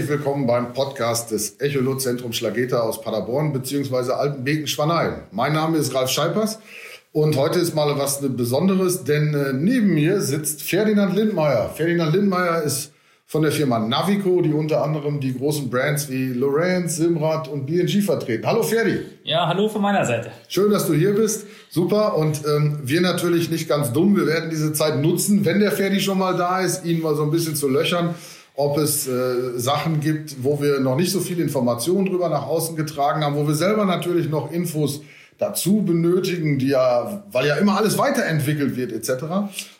herzlich willkommen beim Podcast des Echolot-Zentrum Schlageta aus Paderborn bzw. Altenbeken-Schwanein. Mein Name ist Ralf Scheipers und heute ist mal was Besonderes, denn äh, neben mir sitzt Ferdinand Lindmeier. Ferdinand Lindmeier ist von der Firma Navico, die unter anderem die großen Brands wie Lorenz, Simrad und B&G vertreten. Hallo Ferdi. Ja, hallo von meiner Seite. Schön, dass du hier bist. Super. Und ähm, wir natürlich nicht ganz dumm. Wir werden diese Zeit nutzen, wenn der Ferdi schon mal da ist, ihn mal so ein bisschen zu löchern ob es äh, Sachen gibt, wo wir noch nicht so viel Informationen drüber nach außen getragen haben, wo wir selber natürlich noch Infos dazu benötigen, die ja, weil ja immer alles weiterentwickelt wird etc.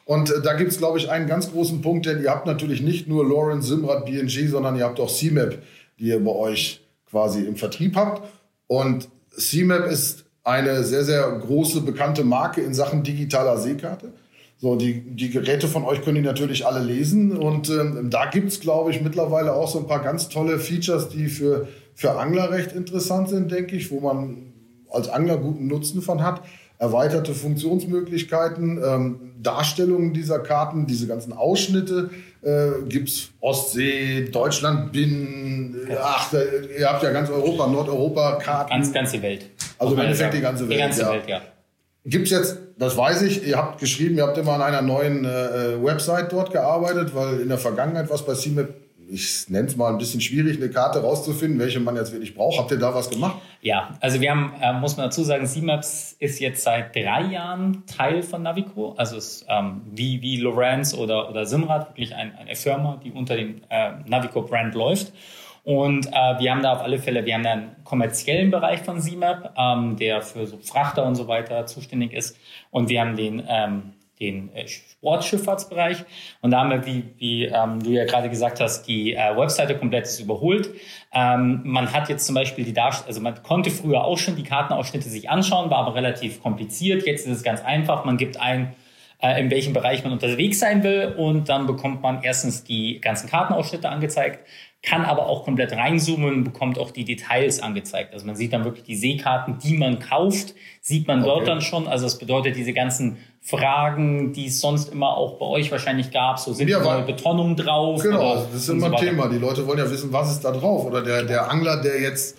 Und äh, da gibt es, glaube ich, einen ganz großen Punkt, denn ihr habt natürlich nicht nur Lawrence, Simrad, BNG, sondern ihr habt auch CMAP, die ihr bei euch quasi im Vertrieb habt. Und CMAP ist eine sehr, sehr große, bekannte Marke in Sachen digitaler Seekarte. So, die, die Geräte von euch können die natürlich alle lesen. Und ähm, da gibt's glaube ich, mittlerweile auch so ein paar ganz tolle Features, die für, für Angler recht interessant sind, denke ich, wo man als Angler guten Nutzen von hat. Erweiterte Funktionsmöglichkeiten, ähm, Darstellungen dieser Karten, diese ganzen Ausschnitte. Äh, gibt's Ostsee, Deutschland, Binnen, äh, ach, ihr habt ja ganz Europa, Nordeuropa, Karten. Ganz, ganze Welt. Also im Endeffekt die ganze Welt. Die ganze ja. Welt, ja. Gibt's jetzt, das weiß ich, ihr habt geschrieben, ihr habt immer an einer neuen äh, Website dort gearbeitet, weil in der Vergangenheit was bei CMAP, ich nenne es mal ein bisschen schwierig, eine Karte rauszufinden, welche man jetzt wirklich braucht. Habt ihr da was gemacht? Ja, also wir haben, äh, muss man dazu sagen, CMAPS ist jetzt seit drei Jahren Teil von Navico. Also es ist ähm, wie, wie Lorenz oder, oder Simrad, wirklich ein, eine Firma, die unter dem äh, Navico-Brand läuft. Und äh, wir haben da auf alle Fälle, wir haben da einen kommerziellen Bereich von CMAP, ähm, der für so Frachter und so weiter zuständig ist. Und wir haben den, ähm, den äh, Sportschifffahrtsbereich. Und da haben wir, wie, wie ähm, du ja gerade gesagt hast, die äh, Webseite komplett ist überholt. Ähm, man hat jetzt zum Beispiel die Darstellung, also man konnte früher auch schon die Kartenausschnitte sich anschauen, war aber relativ kompliziert. Jetzt ist es ganz einfach. Man gibt ein, äh, in welchem Bereich man unterwegs sein will und dann bekommt man erstens die ganzen Kartenausschnitte angezeigt, kann aber auch komplett reinzoomen, bekommt auch die Details angezeigt. Also man sieht dann wirklich die Seekarten, die man kauft, sieht man dort dann schon. Also das bedeutet, diese ganzen Fragen, die es sonst immer auch bei euch wahrscheinlich gab, so sind ja, weil, Betonung drauf. Genau, das ist immer ein so Thema. Die Leute wollen ja wissen, was ist da drauf. Oder der, der Angler, der jetzt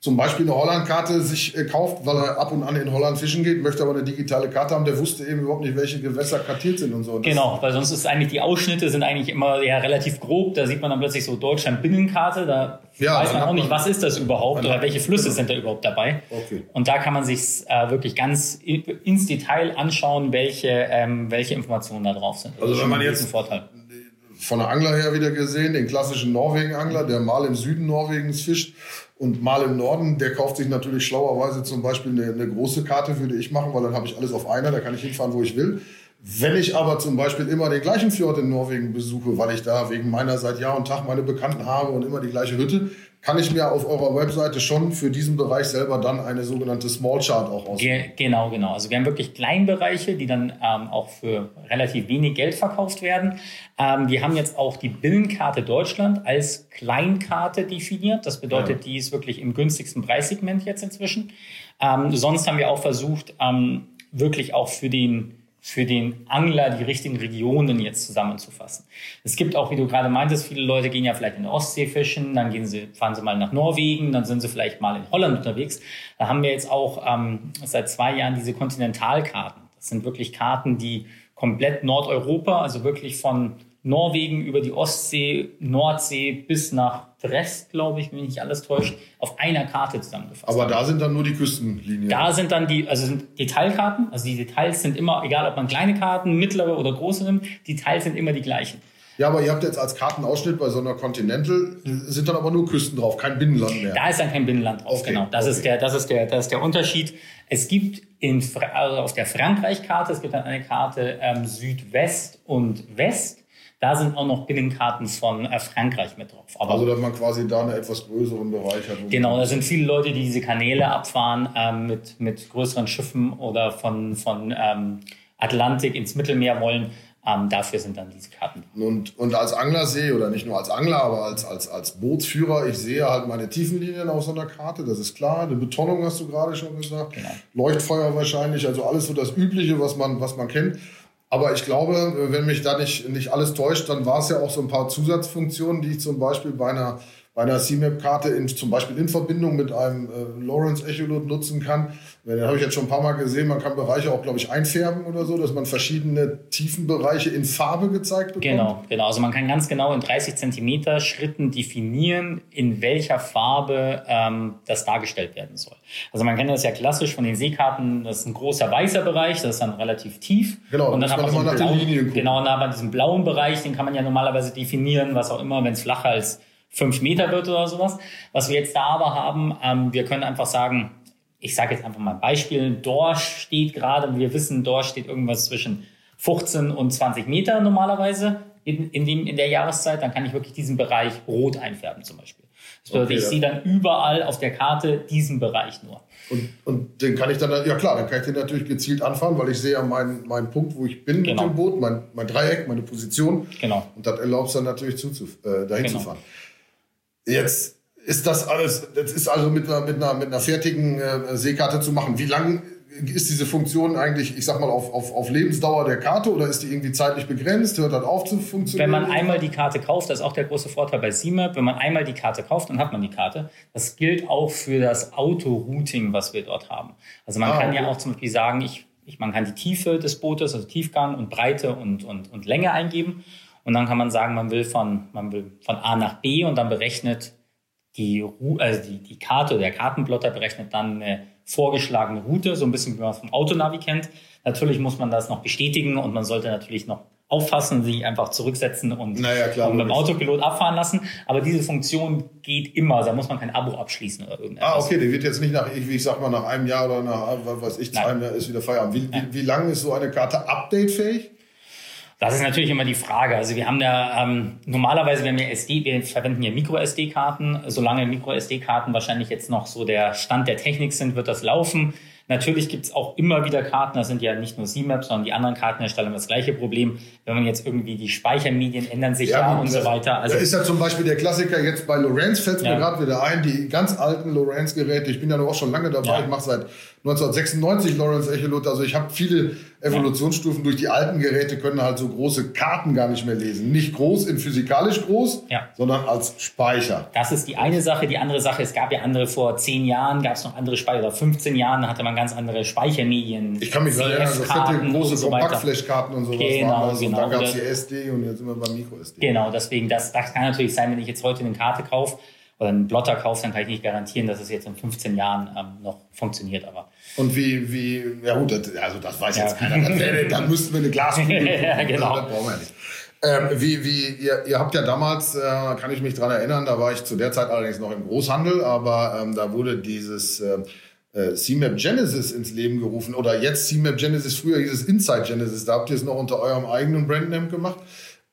zum Beispiel eine Hollandkarte sich äh, kauft, weil er ab und an in Holland fischen geht, möchte aber eine digitale Karte haben, der wusste eben überhaupt nicht, welche Gewässer kartiert sind und so. Das genau, weil sonst ist eigentlich die Ausschnitte sind eigentlich immer ja relativ grob. Da sieht man dann plötzlich so Deutschland Binnenkarte, da ja, weiß man auch nicht, was ist das überhaupt oder welche Flüsse genau. sind da überhaupt dabei. Okay. Und da kann man sich äh, wirklich ganz ins Detail anschauen, welche ähm, welche Informationen da drauf sind. Also, also wenn man jetzt Vorteil von der Angler her wieder gesehen, den klassischen Norwegen-Angler, der mal im Süden Norwegens fischt und mal im Norden, der kauft sich natürlich schlauerweise zum Beispiel eine, eine große Karte, würde ich machen, weil dann habe ich alles auf einer, da kann ich hinfahren, wo ich will. Wenn ich aber zum Beispiel immer den gleichen Fjord in Norwegen besuche, weil ich da wegen meiner seit Jahr und Tag meine Bekannten habe und immer die gleiche Hütte, kann ich mir auf eurer Webseite schon für diesen Bereich selber dann eine sogenannte Small Chart auch auswählen. Ge genau, genau. Also wir haben wirklich Kleinbereiche, die dann ähm, auch für relativ wenig Geld verkauft werden. Ähm, wir haben jetzt auch die Binnenkarte Deutschland als Kleinkarte definiert. Das bedeutet, ja. die ist wirklich im günstigsten Preissegment jetzt inzwischen. Ähm, sonst haben wir auch versucht, ähm, wirklich auch für den für den Angler die richtigen Regionen jetzt zusammenzufassen. Es gibt auch, wie du gerade meintest, viele Leute gehen ja vielleicht in der Ostsee fischen, dann gehen sie, fahren sie mal nach Norwegen, dann sind sie vielleicht mal in Holland unterwegs. Da haben wir jetzt auch ähm, seit zwei Jahren diese Kontinentalkarten. Das sind wirklich Karten, die komplett Nordeuropa, also wirklich von Norwegen über die Ostsee, Nordsee bis nach Brest, glaube ich, wenn mich nicht alles täuscht, auf einer Karte zusammengefasst. Aber da sind dann nur die Küstenlinien. Da sind dann die, also sind Detailkarten, also die Details sind immer, egal ob man kleine Karten, mittlere oder große nimmt, die Details sind immer die gleichen. Ja, aber ihr habt jetzt als Kartenausschnitt bei so einer Continental sind dann aber nur Küsten drauf, kein Binnenland mehr. Da ist dann kein Binnenland drauf, okay, genau. Das okay. ist der, das ist der, das ist der Unterschied. Es gibt in, also auf der Frankreich-Karte, es gibt dann eine Karte ähm, Südwest und West. Da sind auch noch Binnenkarten von äh, Frankreich mit drauf. Aber also, dass man quasi da einen etwas größeren Bereich hat. Genau, da sind viele Leute, die diese Kanäle abfahren ähm, mit, mit größeren Schiffen oder von, von ähm, Atlantik ins Mittelmeer wollen. Ähm, dafür sind dann diese Karten. Und, und als Angler sehe, oder nicht nur als Angler, aber als, als, als Bootsführer, ich sehe halt meine Tiefenlinien auf so einer Karte, das ist klar. Eine Betonung hast du gerade schon gesagt. Genau. Leuchtfeuer wahrscheinlich, also alles so das Übliche, was man, was man kennt. Aber ich glaube, wenn mich da nicht, nicht alles täuscht, dann war es ja auch so ein paar Zusatzfunktionen, die ich zum Beispiel bei einer, bei einer CMAP-Karte zum Beispiel in Verbindung mit einem äh, Lawrence Echolot nutzen kann. Den habe ich jetzt schon ein paar Mal gesehen. Man kann Bereiche auch, glaube ich, einfärben oder so, dass man verschiedene Tiefenbereiche in Farbe gezeigt bekommt. Genau, genau. Also man kann ganz genau in 30 Zentimeter Schritten definieren, in welcher Farbe ähm, das dargestellt werden soll. Also man kennt das ja klassisch von den Seekarten. Das ist ein großer weißer Bereich, das ist dann relativ tief. Genau. Und dann hat man so nach den blauen, Linien gucken. genau, und dann hat man diesen blauen Bereich, den kann man ja normalerweise definieren, was auch immer, wenn es flacher als fünf Meter wird oder sowas. Was wir jetzt da aber haben, ähm, wir können einfach sagen, ich sage jetzt einfach mal ein Beispiel, Dorsch steht gerade, wir wissen, Dorsch steht irgendwas zwischen 15 und 20 Meter normalerweise in, in, dem, in der Jahreszeit, dann kann ich wirklich diesen Bereich rot einfärben zum Beispiel. Das bedeutet, Okay, ich ja. sehe dann überall auf der Karte diesen Bereich nur. Und, und den kann ich dann, ja klar, dann kann ich den natürlich gezielt anfahren, weil ich sehe ja meinen, meinen Punkt, wo ich bin Genau. mit dem Boot, mein, mein Dreieck, meine Position. Genau. Und das erlaubt es dann natürlich zuzuf äh, dahin Genau. zu fahren. Jetzt ist das alles, das ist also mit einer, mit einer, mit einer fertigen äh, Seekarte zu machen. Wie lang ist diese Funktion eigentlich, ich sag mal, auf, auf, auf Lebensdauer der Karte oder ist die irgendwie zeitlich begrenzt? Hört das auf zu funktionieren? Wenn man einmal die Karte kauft, das ist auch der große Vorteil bei CMAP, wenn man einmal die Karte kauft, dann hat man die Karte. Das gilt auch für das Autorouting, was wir dort haben. Also man Ah, kann okay. ja auch zum Beispiel sagen, ich, ich, man kann die Tiefe des Bootes, also Tiefgang und Breite und, und, und Länge eingeben. Und dann kann man sagen, man will von, man will von A nach B und dann berechnet die, also die, die Karte oder der Kartenplotter berechnet dann eine vorgeschlagene Route, so ein bisschen wie man es vom Autonavi kennt. Natürlich muss man das noch bestätigen und man sollte natürlich noch auffassen, sich einfach zurücksetzen und, Naja, klar, und mit dem logisch. Autopilot abfahren lassen. Aber diese Funktion geht immer, da muss man kein Abo abschließen oder irgendetwas. Ah, okay, der wird jetzt nicht nach, ich, ich sag mal, nach einem Jahr oder nach, was weiß ich, zwei Jahren ist wieder Feierabend. Wie, wie, wie lange ist so eine Karte updatefähig? Das ist natürlich immer die Frage. Also wir haben ja ähm, normalerweise, wenn wir SD, wir verwenden ja Micro-SD-Karten. Solange Micro-SD-Karten wahrscheinlich jetzt noch so der Stand der Technik sind, wird das laufen. Natürlich gibt's auch immer wieder Karten, das sind ja nicht nur CMAP, sondern die anderen Kartenhersteller haben das gleiche Problem. Wenn man jetzt irgendwie die Speichermedien ändern sich ja, gut, und so weiter. Also da ist ja zum Beispiel der Klassiker jetzt bei Lorenz, fällt Ja. mir gerade wieder ein, die ganz alten Lorenz-Geräte. Ich bin ja auch schon lange dabei, Ja. ich mache seit 1996 Lorenz Echolot. Also ich habe viele Evolutionsstufen durch die alten Geräte, können halt so große Karten gar nicht mehr lesen. Nicht groß in physikalisch groß, Ja. sondern als Speicher. Das ist die eine Sache. Die andere Sache, es gab ja andere vor zehn Jahren, gab es noch andere Speicher, oder 15 Jahren hatte man ganz andere Speichermedien. Ich kann mich gerade erinnern, fette CF-Karten große und so. Kompaktflashkarten und sowas Genau, waren das. Und genau. dann gab es die SD und jetzt sind wir beim Micro-SD. Genau, deswegen, das, das kann natürlich sein, wenn ich jetzt heute eine Karte kaufe oder einen Blotter kaufe, dann kann ich nicht garantieren, dass es jetzt in 15 Jahren ähm, noch funktioniert. Aber Und wie, wie, ja gut, das, also das weiß Ja. jetzt keiner. Wäre, dann müssten wir eine Glaskugel. Ja, genau. Das brauchen wir nicht. Ähm, wie, wie, ihr, ihr habt ja damals, äh, kann ich mich dran erinnern, da war ich zu der Zeit allerdings noch im Großhandel, aber ähm, da wurde dieses äh, äh, CMAP Genesis ins Leben gerufen oder jetzt CMAP Genesis, früher hieß es Inside Genesis, da habt ihr es noch unter eurem eigenen Brandname gemacht.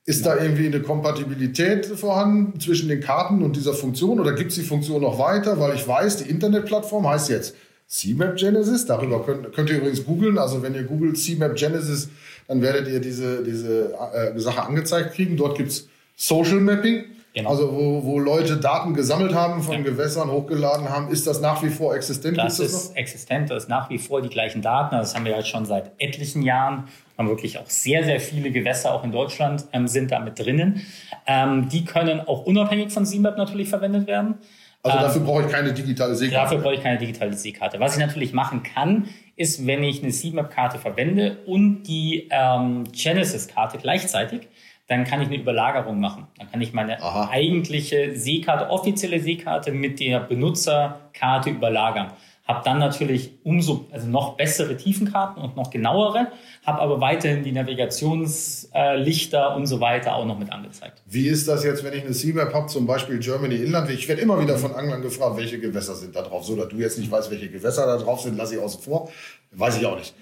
Ist da irgendwie eine Kompatibilität vorhanden zwischen den Karten und dieser Funktion oder gibt es die Funktion noch weiter? Weil ich weiß, die Internetplattform heißt jetzt CMAP Genesis. Darüber könnt, könnt ihr übrigens googeln. Also wenn ihr googelt CMAP Genesis, dann werdet ihr diese, diese äh, Sache angezeigt kriegen. Dort gibt's Social Mapping. Genau. Also wo, wo Leute Daten gesammelt haben von Gewässern, hochgeladen haben. Ist das nach wie vor existent? das Gibt's ist existent, das ist nach wie vor die gleichen Daten. Das haben wir jetzt schon seit etlichen Jahren. Haben wirklich auch sehr, sehr viele Gewässer auch in Deutschland ähm, sind da mit drinnen. Ähm, die können auch unabhängig von CMAP natürlich verwendet werden. Also dafür brauche ich keine digitale Seekarte. Dafür brauche ich keine digitale Seekarte. Was ich natürlich machen kann, ist, wenn ich eine CMAP-Karte verwende und die ähm, Genesis-Karte gleichzeitig, dann kann ich eine Überlagerung machen. Dann kann ich meine Aha. eigentliche Seekarte, offizielle Seekarte mit der Benutzerkarte überlagern. Hab dann natürlich umso, also noch bessere Tiefenkarten und noch genauere, habe aber weiterhin die Navigationslichter und so weiter auch noch mit angezeigt. Wie ist das jetzt, wenn ich eine C-Map habe, zum Beispiel Germany Inland? Ich werde immer wieder von Anglern gefragt, welche Gewässer sind da drauf. So, dass du jetzt nicht weißt, welche Gewässer da drauf sind, lasse ich außen vor. Weiß ich auch nicht.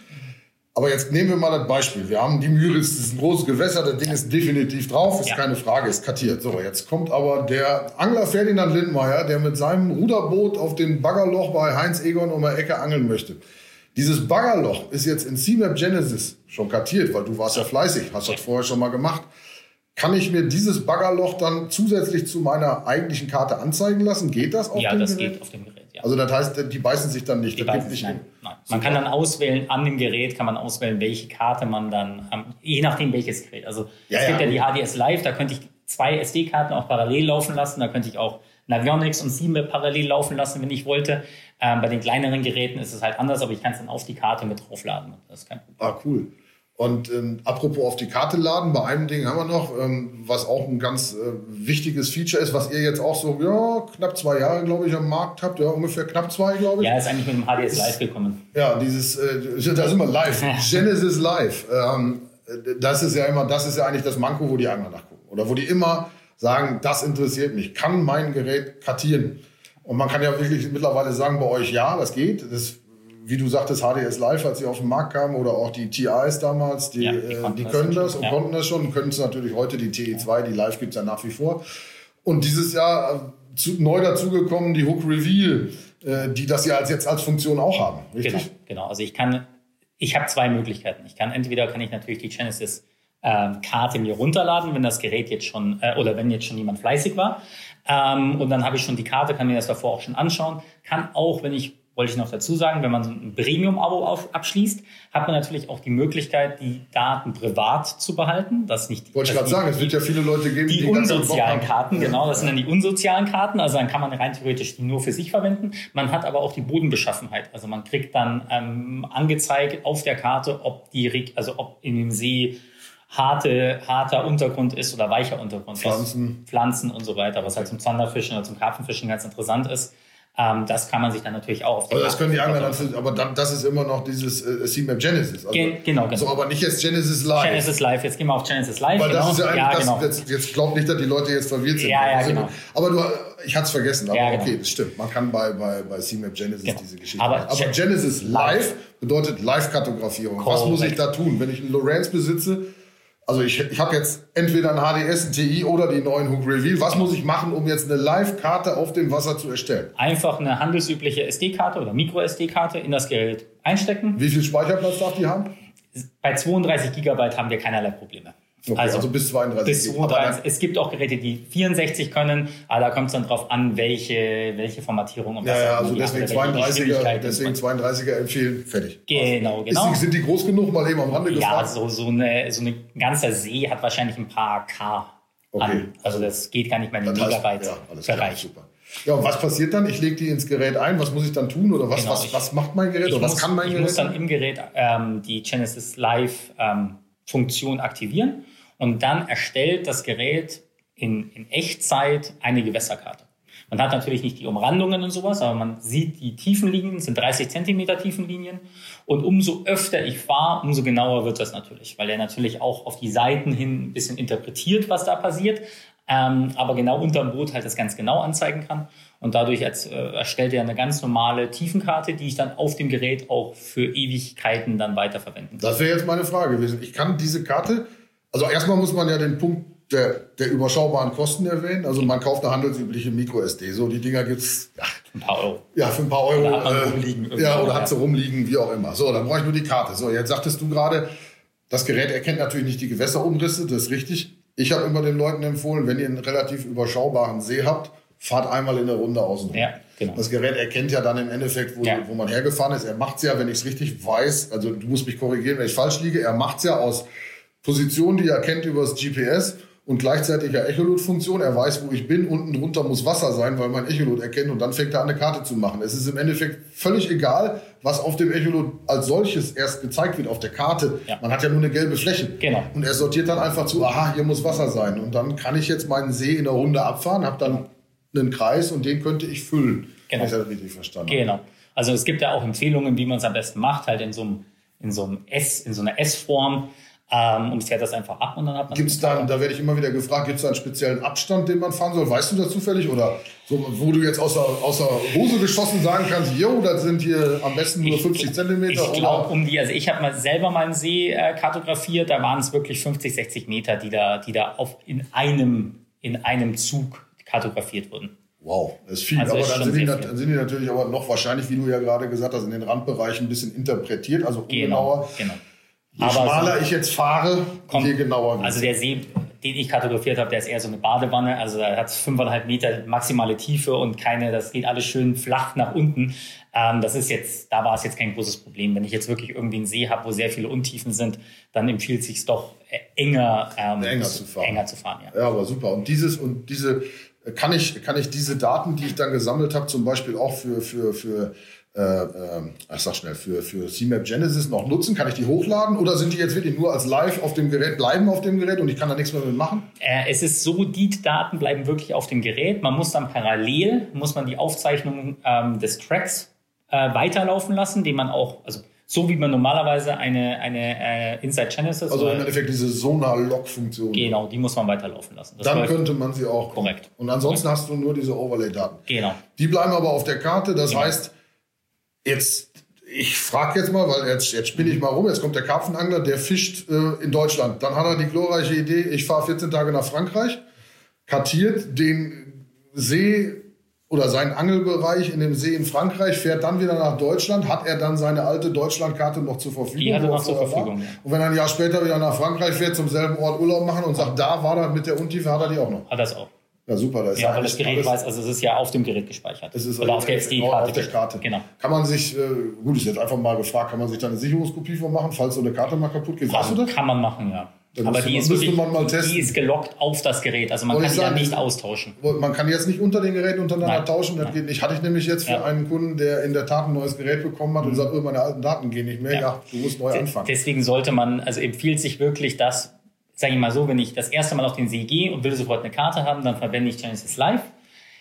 Aber jetzt nehmen wir mal das Beispiel. Wir haben die Müritz, das ist ein großes Gewässer, das Ding ist definitiv drauf, ist Ja. keine Frage, ist kartiert. So, jetzt kommt aber der Angler Ferdinand Lindmeier, der mit seinem Ruderboot auf den Baggerloch bei Heinz Egon um die Ecke angeln möchte. Dieses Baggerloch ist jetzt in CMAP Genesis schon kartiert, weil du warst ja fleißig, hast das vorher schon mal gemacht. Kann ich mir dieses Baggerloch dann zusätzlich zu meiner eigentlichen Karte anzeigen lassen? Geht das auf ja, dem das Gerät? geht auf dem Gerät. Ja. Also das heißt, die beißen sich dann nicht. Die Basis, nicht nein, nein. Man kann dann auswählen, an dem Gerät kann man auswählen, welche Karte man dann, ähm, je nachdem welches Gerät. Also Ja, es gibt ja, ja die HDS Live, da könnte ich zwei SD-Karten auch parallel laufen lassen, da könnte ich auch Navionics und Seamap parallel laufen lassen, wenn ich wollte. Ähm, bei den kleineren Geräten ist es halt anders, aber ich kann es dann auf die Karte mit draufladen. Das ist kein Problem. Ah, cool. Und ähm, apropos auf die Karte laden, bei einem Ding haben wir noch, ähm, was auch ein ganz äh, wichtiges Feature ist, was ihr jetzt auch so, ja, knapp zwei Jahre, glaube ich, am Markt habt, ja, ungefähr knapp zwei, glaube ich. Ja, ist eigentlich mit dem HDS ist, Live gekommen. Ja, dieses, äh, da sind wir live, Genesis Live. Ähm, das ist ja immer, das ist ja eigentlich das Manko, wo die Angler nachgucken. Oder wo die immer sagen, das interessiert mich, kann mein Gerät kartieren? Und man kann ja wirklich mittlerweile sagen, bei euch ja, das geht. Das wie du sagtest, HDS Live, als sie auf den Markt kamen, oder auch die TIs damals, die, ja, die, äh, die können das, und ja. konnten das schon, können es natürlich heute, die TE2, die Live gibt es ja nach wie vor. Und dieses Jahr äh, zu, neu dazugekommen, die Hook Reveal, äh, die das ja als, jetzt als Funktion auch haben, richtig? Genau, genau. Also ich kann, ich habe zwei Möglichkeiten. Ich kann, entweder kann ich natürlich die Genesis ähm, Karte mir runterladen, wenn das Gerät jetzt schon, äh, oder wenn jetzt schon jemand fleißig war. Ähm, und dann habe ich schon die Karte, kann mir das davor auch schon anschauen. Kann auch, wenn ich wollte ich noch dazu sagen, wenn man so ein Premium-Abo abschließt, hat man natürlich auch die Möglichkeit, die Daten privat zu behalten. Das nicht wollte ich gerade sagen, es wird ja viele Leute geben, die, die unsozialen Karten, genau, das sind dann die unsozialen Karten. Also dann kann man rein theoretisch die nur für sich verwenden. Man hat aber auch die Bodenbeschaffenheit. Also man kriegt dann ähm, angezeigt auf der Karte, ob die, also ob in dem See harte, harter Untergrund ist oder weicher Untergrund. Pflanzen. Pflanzen und so weiter, was halt zum Zanderfischen oder zum Karpfenfischen ganz interessant ist. Ähm, das kann man sich dann natürlich auch auf die also Das können die Angler dann, für, aber dann, das ist immer noch dieses äh, CMAP Genesis. Also, Gen genau, genau. So, aber nicht jetzt Genesis Live. Genesis Live, jetzt gehen wir auf Genesis Live. Weil genau. das ist ja eigentlich, ja, genau. das, jetzt, jetzt glaubt nicht, dass die Leute jetzt verwirrt sind. Ja, ja, genau. Aber du, ich hatte es vergessen, aber ja, genau. okay, das stimmt. Man kann bei, bei, bei CMAP Genesis genau. diese Geschichte aber, machen. aber Genesis Live bedeutet Live-Kartografierung. Was muss ich da tun? Wenn ich einen Lorenz besitze, also ich, ich habe jetzt entweder ein HDS, ein TI oder die neuen Hook Reveal. Was muss ich machen, um jetzt eine Live-Karte auf dem Wasser zu erstellen? Einfach eine handelsübliche SD-Karte oder Micro-SD-Karte in das Gerät einstecken. Wie viel Speicherplatz darf die haben? Bei 32 Gigabyte haben wir keinerlei Probleme. Okay, also, also, bis 32. Bis 32. Es gibt auch Geräte, die 64 können, aber da kommt es dann drauf an, welche, welche Formatierung. Um ja, ja, also deswegen 32er, deswegen 32er empfehlen, fertig. Genau, genau. Ist, sind die groß genug, mal eben am Rande gefragt? Ja, so, so, eine, so ein ganzer See hat wahrscheinlich ein paar K okay. an. Also das geht gar nicht mehr in den Megabyte-Bereich. Ja, ja, und was passiert dann? Ich lege die ins Gerät ein. Was muss ich dann tun? Oder was, genau, was, ich, was macht mein Gerät? Oder was kann mein ich Gerät? Ich muss dann im Gerät ähm, die Genesis Live ähm, Funktion aktivieren und dann erstellt das Gerät in, in Echtzeit eine Gewässerkarte. Man hat natürlich nicht die Umrandungen und sowas, aber man sieht die Tiefenlinien, sind 30 Zentimeter Tiefenlinien. Und umso öfter ich fahre, umso genauer wird das natürlich, weil er natürlich auch auf die Seiten hin ein bisschen interpretiert, was da passiert, ähm, aber genau unterm Boot halt das ganz genau anzeigen kann. Und dadurch als, äh, erstellt er eine ganz normale Tiefenkarte, die ich dann auf dem Gerät auch für Ewigkeiten dann weiterverwenden kann. Das wäre jetzt meine Frage gewesen. Ich kann diese Karte also erstmal muss man ja den Punkt der, der überschaubaren Kosten erwähnen. Also man kauft eine handelsübliche Micro-SD. So, die Dinger gibt's ja, für ein paar Euro. Ja, für ein paar Euro. Oder hat äh, rumliegen ja, oder hat sie rumliegen, wie auch immer. So, dann brauche ich nur die Karte. So, jetzt sagtest du gerade, das Gerät erkennt natürlich nicht die Gewässerumrisse, das ist richtig. Ich habe immer den Leuten empfohlen, wenn ihr einen relativ überschaubaren See habt, fahrt einmal in der Runde außen. Ja, genau. Das Gerät erkennt ja dann im Endeffekt, wo, ja. wo man hergefahren ist. Er macht's ja, wenn ich es richtig weiß, also du musst mich korrigieren, wenn ich falsch liege, er macht's ja aus Position, die er kennt über das GPS und gleichzeitig ja Echolot-Funktion. Er weiß, wo ich bin. Unten drunter muss Wasser sein, weil mein Echolot erkennt und dann fängt er an, eine Karte zu machen. Es ist im Endeffekt völlig egal, was auf dem Echolot als solches erst gezeigt wird auf der Karte. Ja. Man hat ja nur eine gelbe Fläche. Genau. Und er sortiert dann einfach zu, aha, hier muss Wasser sein. Und dann kann ich jetzt meinen See in der Runde abfahren, habe dann einen Kreis und den könnte ich füllen. Genau. Ich das richtig verstanden. Genau. Also es gibt ja auch Empfehlungen, wie man es am besten macht, halt in so einem, in so einem S, in so einer S-Form ähm, und fährt das einfach ab und dann hat man. Gibt es dann, da werde ich immer wieder gefragt, gibt es da einen speziellen Abstand, den man fahren soll? Weißt du das zufällig? Oder so, wo du jetzt außer, außer Hose geschossen sagen kannst, jo, das sind hier am besten nur 50 Zentimeter? Ich glaube, um die, also ich habe mal selber mal einen See äh, kartografiert, da waren es wirklich 50, 60 Meter, die da, die da auf, in, einem, in einem Zug kartografiert wurden. Wow, das ist viel. Also aber ist dann, sind die, dann sind die natürlich aber noch wahrscheinlich, wie du ja gerade gesagt hast, in den Randbereichen ein bisschen interpretiert, also ungenauer. Genau, genau. Je aber schmaler so, ich jetzt fahre, kommt, je genauer. Also der See, den ich kartografiert habe, der ist eher so eine Badewanne. Also er hat fünfeinhalb Meter maximale Tiefe und keine, das geht alles schön flach nach unten. Ähm, das ist jetzt, da war es jetzt kein großes Problem. Wenn ich jetzt wirklich irgendwie einen See habe, wo sehr viele Untiefen sind, dann empfiehlt es sich doch enger, ähm, enger zu fahren. Enger zu fahren ja. ja, aber super. Und dieses und diese kann ich, kann ich diese Daten, die ich dann gesammelt habe, zum Beispiel auch für, für, für äh, äh, ich sag schnell, für, für CMAP Genesis noch nutzen? Kann ich die hochladen oder sind die jetzt wirklich nur als live auf dem Gerät, bleiben auf dem Gerät und ich kann da nichts mehr mit machen? Äh, es ist so, die Daten bleiben wirklich auf dem Gerät. Man muss dann parallel, muss man die Aufzeichnung ähm, des Tracks äh, weiterlaufen lassen, den man auch, also so wie man normalerweise eine, eine äh, Inside Genesis. Also im Endeffekt diese Sonar-Log-Funktion. Genau, die muss man weiterlaufen lassen. Das Dann könnte man sie auch. Korrekt. Und ansonsten hast du nur diese Overlay-Daten. Genau. Die bleiben aber auf der Karte. Das genau. heißt, jetzt, ich frage jetzt mal, weil jetzt, jetzt spinne ich mal rum, jetzt kommt der Karpfenangler, der fischt äh, in Deutschland. Dann hat er die glorreiche Idee, ich fahre 14 Tage nach Frankreich, kartiert den See oder seinen Angelbereich in dem See in Frankreich, fährt dann wieder nach Deutschland, hat er dann seine alte Deutschlandkarte noch zur Verfügung? Die hat er noch zur Verfügung, ja. Und wenn er ein Jahr später wieder nach Frankreich fährt, zum selben Ort Urlaub machen und sagt, da war er mit der Untiefe, hat er die auch noch? Hat er es auch. Ja, super. Da ist ja, weil das Gerät weiß, also es ist ja auf dem Gerät gespeichert. Es ist Oder auf der SD-Karte. Auf der Karte. Genau. Kann man sich, äh, gut, ist jetzt einfach mal gefragt, kann man sich da eine Sicherungskopie von machen, falls so eine Karte mal kaputt geht? Weißt du das? Kann man machen, ja. Dann Aber die ist, wirklich, die ist gelockt auf das Gerät. Also man Wollte kann die ja nicht austauschen. Man kann jetzt nicht unter den Geräten untereinander Nein. tauschen, das Nein. geht nicht. Hatte ich nämlich jetzt für Ja. einen Kunden, der in der Tat ein neues Gerät bekommen hat und sagt, oh, meine alten Daten gehen nicht mehr. Ja, Ja. du musst neu anfangen. Deswegen sollte man, also empfiehlt sich wirklich das, sage ich mal so, wenn ich das erste Mal auf den See gehe und will sofort eine Karte haben, dann verwende ich Genesis Live.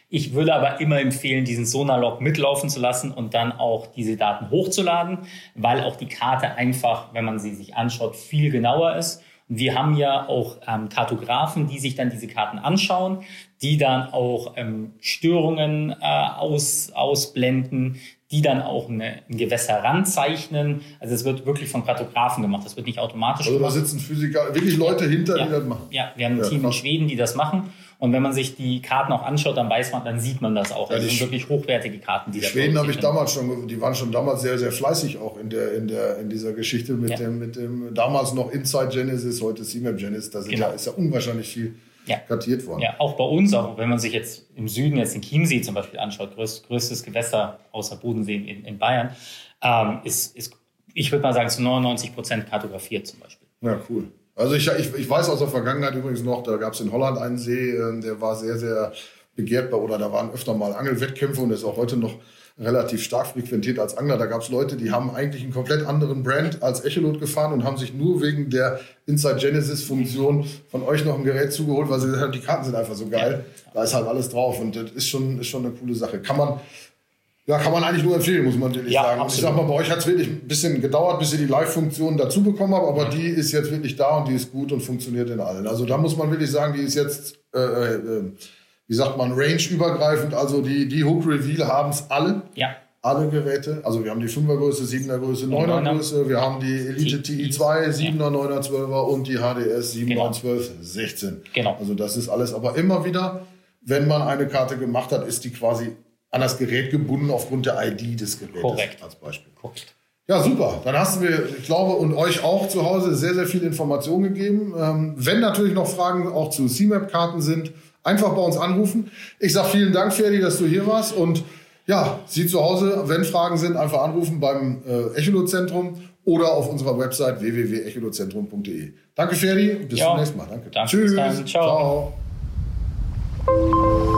Ich würde aber immer empfehlen, diesen Sonarlog mitlaufen zu lassen und dann auch diese Daten hochzuladen, weil auch die Karte einfach, wenn man sie sich anschaut, viel genauer ist. Und wir haben ja auch ähm, Kartografen, die sich dann diese Karten anschauen, die dann auch ähm, Störungen äh, aus, ausblenden, die dann auch eine, ein Gewässer ranzeichnen. Also es wird wirklich von Kartografen gemacht. Das wird nicht automatisch Also da gemacht. sitzen Physiker, wirklich Leute hinter, Ja. die das machen. Ja, wir haben ein Ja, Team in krass. Schweden, die das machen. Und wenn man sich die Karten auch anschaut, dann weiß man, dann sieht man das auch. Ja, Also es sind wirklich hochwertige Karten, die Die da Schweden habe ich damals schon, die waren schon damals sehr, sehr fleißig auch in der, in der, in dieser Geschichte mit Ja. dem, mit dem, damals noch Inside Genesis, heute CMAP Genesis, da sind Genau. ja, ist ja unwahrscheinlich viel Ja. kartiert worden. Ja, auch bei uns, auch wenn man sich jetzt im Süden jetzt den Chiemsee zum Beispiel anschaut, größ, größtes Gewässer außer Bodensee in, in Bayern, ähm, ist, ist, ich würde mal sagen, zu 99 Prozent kartografiert zum Beispiel. Ja, cool. Also ich, ich, ich weiß aus der Vergangenheit übrigens noch, da gab es in Holland einen See, äh, der war sehr, sehr begehrt bei, oder da waren öfter mal Angelwettkämpfe und ist auch heute noch relativ stark frequentiert als Angler. Da gab es Leute, die haben eigentlich einen komplett anderen Brand als Echolot gefahren und haben sich nur wegen der Inside Genesis Funktion von euch noch ein Gerät zugeholt, weil sie gesagt haben, die Karten sind einfach so geil. Da ist halt alles drauf und das ist schon, ist schon eine coole Sache. Kann man, ja, kann man eigentlich nur empfehlen, muss man wirklich Ja, sagen. Und ich absolut. sag mal, bei euch hat es wirklich ein bisschen gedauert, bis ihr die Live-Funktion dazu bekommen habt, aber die ist jetzt wirklich da und die ist gut und funktioniert in allen. Also da muss man wirklich sagen, die ist jetzt, äh, äh, wie sagt man, range-übergreifend. Also die, die Hook Reveal haben es alle. Ja, Alle Geräte, also wir haben die 5er Größe, 7er Größe, 9er Neuner. Größe, wir haben die Elite TI, TI2, 7er, 9er, 12er und die HDS 7er, Genau. 12, 16. Genau. Also das ist alles, aber immer wieder, wenn man eine Karte gemacht hat, ist die quasi an das Gerät gebunden aufgrund der ID des Gerätes Korrekt. als Beispiel. guckt. Ja, super. Dann hast du mir, ich glaube, und euch auch zu Hause sehr, sehr viel Information gegeben. Ähm, wenn natürlich noch Fragen auch zu CMAP-Karten sind, einfach bei uns anrufen. Ich sage vielen Dank, Ferdi, dass du hier warst. Und ja, Sie zu Hause, wenn Fragen sind, einfach anrufen beim äh, Echolot-Zentrum oder auf unserer Website www.echolozentrum.de. Danke, Ferdi. Bis Ja. zum nächsten Mal. Danke. Danke, Tschüss. Ciao. Ciao.